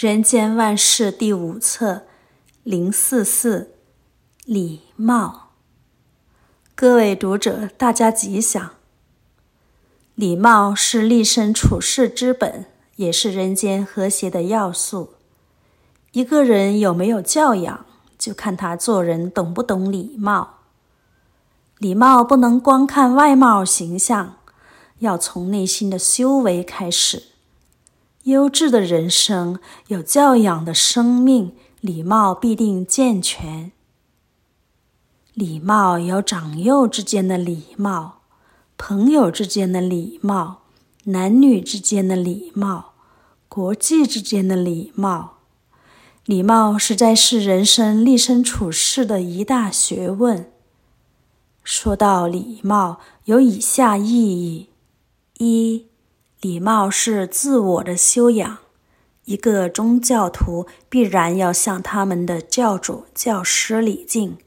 人间万事第五册零四四礼貌。各位读者，大家吉祥。礼貌是立身处世之本，也是人间和谐的要素。一个人有没有教养，就看他做人懂不懂礼貌。礼貌不能光看外貌形象，要从内心的修为开始。优质的人生，有教养的生命，礼貌必定健全。礼貌有长幼之间的礼貌，朋友之间的礼貌，男女之间的礼貌，国际之间的礼貌。礼貌实在是人生立身处世的一大学问。说到礼貌，有以下意义：一。礼貌是自我的修养，一个宗教徒必然要向他们的教主、教师礼敬。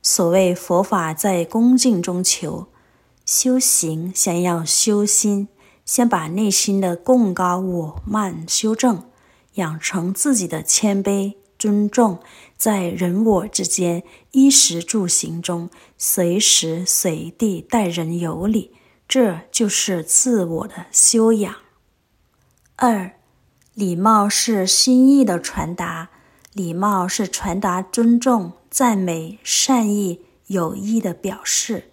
所谓佛法在恭敬中求，修行先要修心，先把内心的贡高我慢修正，养成自己的谦卑尊重，在人我之间衣食住行中，随时随地待人有礼。这就是自我的修养。二，礼貌是心意的传达，礼貌是传达尊重、赞美、善意、友谊的表示。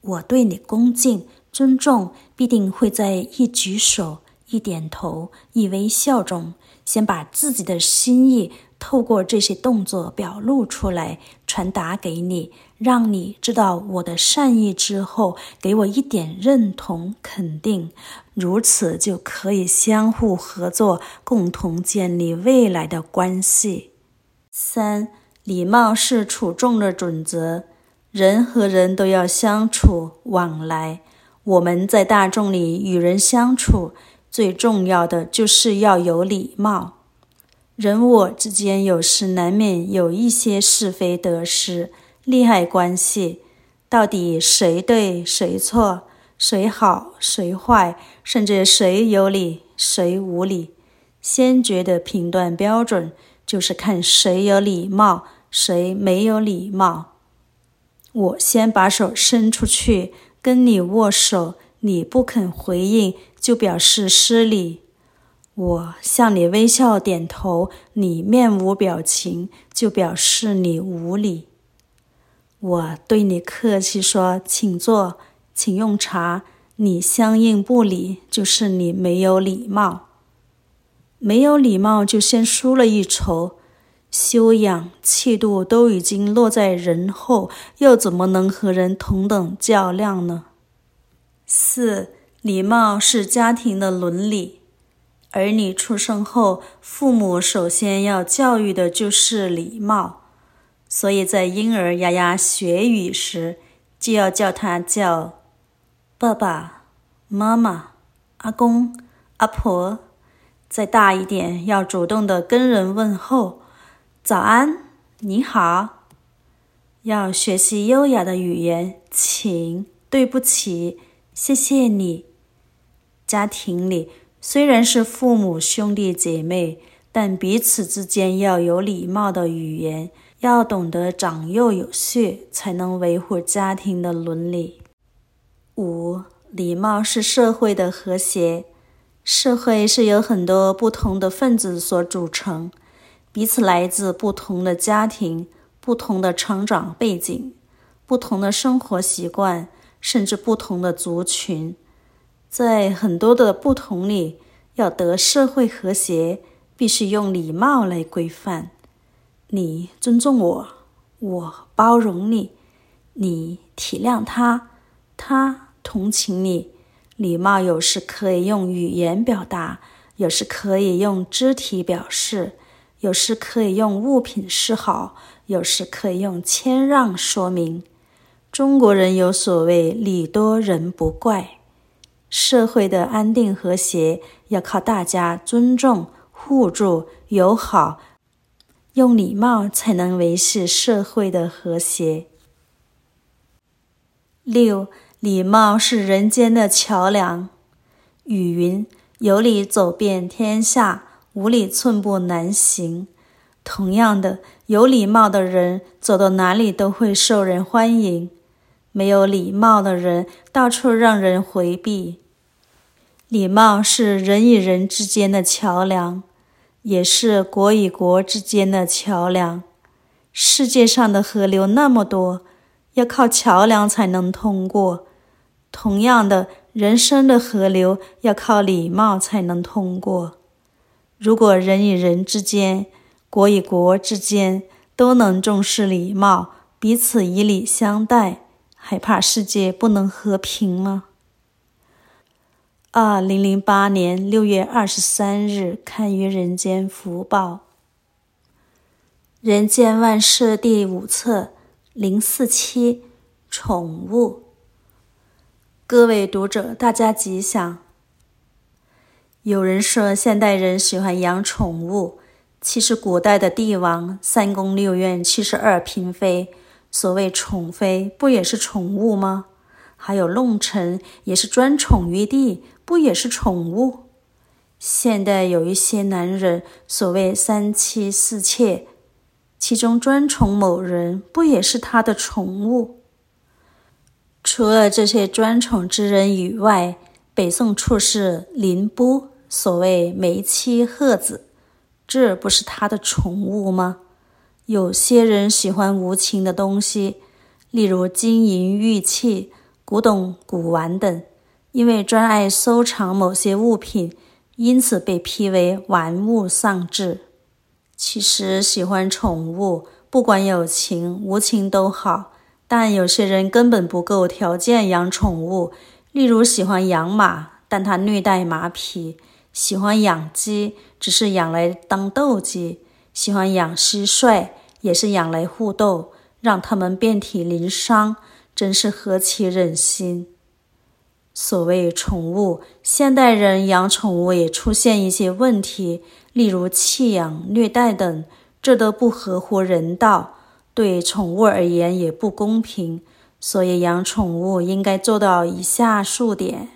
我对你恭敬、尊重，必定会在一举手、一点头、一微笑中，先把自己的心意。透过这些动作表露出来，传达给你，让你知道我的善意之后，给我一点认同肯定，如此就可以相互合作，共同建立未来的关系。三，礼貌是处众的准则，人和人都要相处往来，我们在大众里与人相处，最重要的就是要有礼貌。人我之间有时难免有一些是非得失、利害关系，到底谁对谁错，谁好谁坏，甚至谁有理谁无理，先决的评断标准就是看谁有礼貌，谁没有礼貌。我先把手伸出去跟你握手，你不肯回应，就表示失礼。我向你微笑点头，你面无表情，就表示你无礼。我对你客气说，请坐，请用茶，你相应不礼，就是你没有礼貌。没有礼貌，就先输了一筹，修养、气度都已经落在人后，又怎么能和人同等较量呢？四，礼貌是家庭的伦理。儿女出生后，父母首先要教育的就是礼貌，所以在婴儿牙牙学语时，就要叫他叫爸爸妈妈、阿公、阿婆。再大一点，要主动的跟人问候，早安，你好。要学习优雅的语言，请、对不起、谢谢你。家庭里。虽然是父母兄弟姐妹，但彼此之间要有礼貌的语言，要懂得长幼有序，才能维护家庭的伦理。五，礼貌是社会的和谐。社会是由很多不同的分子所组成，彼此来自不同的家庭、不同的成长背景、不同的生活习惯，甚至不同的族群。在很多的不同里，要得社会和谐，必须用礼貌来规范。你尊重我，我包容你；你体谅他，他同情你。礼貌有时可以用语言表达，有时可以用肢体表示，有时可以用物品示好，有时可以用谦让说明。中国人有所谓“礼多人不怪”。社会的安定和谐要靠大家尊重、互助、友好，用礼貌才能维系社会的和谐。六，礼貌是人间的桥梁。语云：“有礼走遍天下，无礼寸步难行。同样的，有礼貌的人走到哪里都会受人欢迎；没有礼貌的人到处让人回避。礼貌是人与人之间的桥梁，也是国与国之间的桥梁。世界上的河流那么多，要靠桥梁才能通过。同样的，人生的河流要靠礼貌才能通过。如果人与人之间，国与国之间都能重视礼貌，彼此以礼相待，还怕世界不能和平吗？二零零八年六月二十三日刊于《人间福报》，《人间万事》第五册零四七，宠物。各位读者，大家吉祥。有人说，现代人喜欢养宠物。其实，古代的帝王三宫六院七十二嫔妃，所谓宠妃，不也是宠物吗？还有弄臣，也是专宠于帝，不也是宠物？现代有一些男人，所谓三妻四妾，其中专宠某人，不也是他的宠物？除了这些专宠之人以外，北宋处士林波，所谓梅妻鹤子。这不是他的宠物吗？有些人喜欢无情的东西，例如金银玉器、古董古玩等，因为专爱收藏某些物品，因此被批为玩物丧志。其实喜欢宠物，不管有情无情都好，但有些人根本不够条件养宠物，例如喜欢养马，但他虐待马匹。喜欢养鸡，只是养来当斗鸡；喜欢养蟋蟀，也是养来互斗，让他们遍体鳞伤，真是何其忍心！所谓宠物，现代人养宠物也出现一些问题，例如弃养、虐待等，这都不合乎人道，对宠物而言也不公平。所以养宠物应该做到以下数点：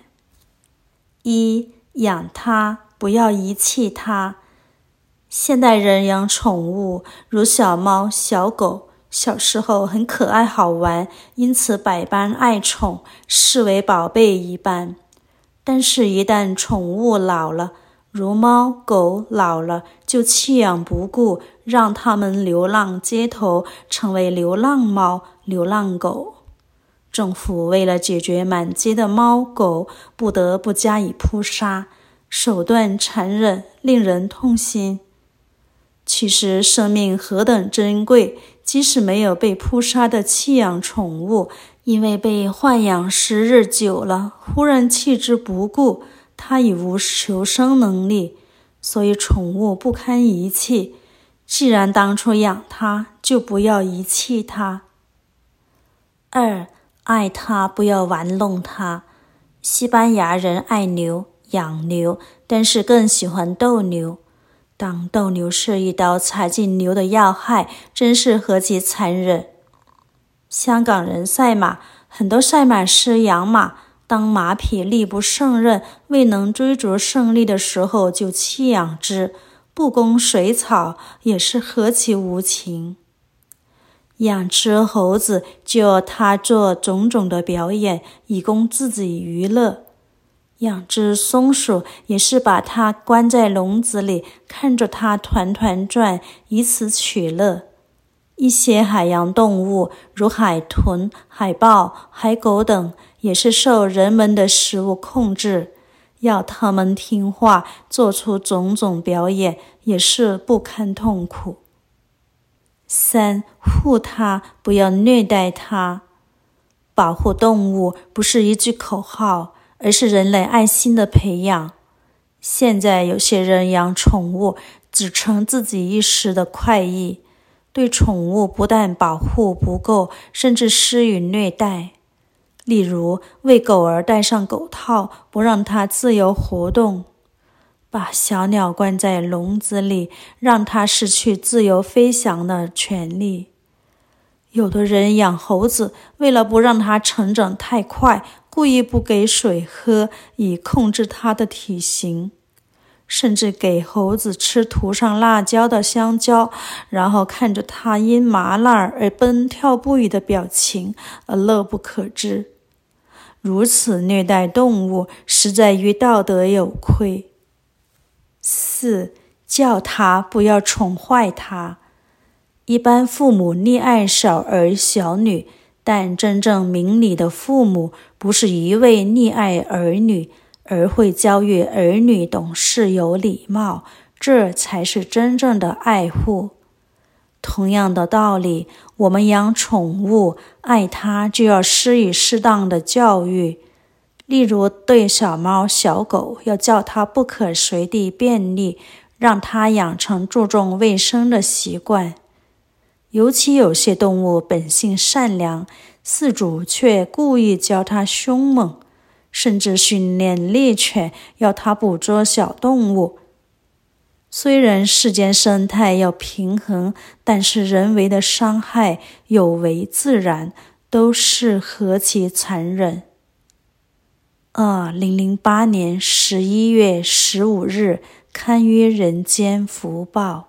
一。养它，不要遗弃它。现代人养宠物，如小猫、小狗，小时候很可爱好玩，因此百般爱宠，视为宝贝一般。但是，一旦宠物老了，如猫狗老了，就弃养不顾，让它们流浪街头，成为流浪猫、流浪狗。政府为了解决满街的猫狗，不得不加以扑杀，手段残忍，令人痛心。其实生命何等珍贵，即使没有被扑杀的弃养宠物，因为被豢养时日久了，忽然弃之不顾，它已无求生能力，所以宠物不堪遗弃。既然当初养它，就不要遗弃它。二。爱它，不要玩弄它。西班牙人爱牛，养牛，但是更喜欢斗牛。当斗牛士一刀插进牛的要害，真是何其残忍！香港人赛马，很多赛马师养马，当马匹力不胜任，未能追逐胜利的时候，就弃养之，不供水草，也是何其无情！养只猴子，就要他做种种的表演，以供自己娱乐；养只松鼠，也是把它关在笼子里，看着它团团转，以此取乐。一些海洋动物，如海豚、海豹、海狗等，也是受人们的食物控制，要它们听话，做出种种表演，也是不堪痛苦。三、护它，不要虐待它。保护动物不是一句口号，而是人类爱心的培养。现在有些人养宠物，只称自己一时的快意，对宠物不但保护不够，甚至施予虐待。例如，为狗儿戴上狗套，不让它自由活动。把小鸟关在笼子里，让它失去自由飞翔的权利。有的人养猴子，为了不让它成长太快，故意不给水喝，以控制它的体型。甚至给猴子吃涂上辣椒的香蕉，然后看着它因麻辣而蹦跳不已的表情而乐不可支。如此虐待动物，实在与道德有亏。四，教他不要宠坏他。一般父母溺爱小儿小女，但真正明理的父母，不是一味溺爱儿女。而会教育儿女懂事有礼貌，这才是真正的爱护。同样的道理，我们养宠物，爱它就要施以适当的教育。例如，对小猫、小狗，要叫它不可随地便溺，让它养成注重卫生的习惯。尤其有些动物本性善良，饲主却故意教它凶猛。甚至训练猎犬，要它捕捉小动物。虽然世间生态要平衡，但是人为的伤害有违自然，都是何其残忍！二零零八年十一月十五日，刊于《人间福报》。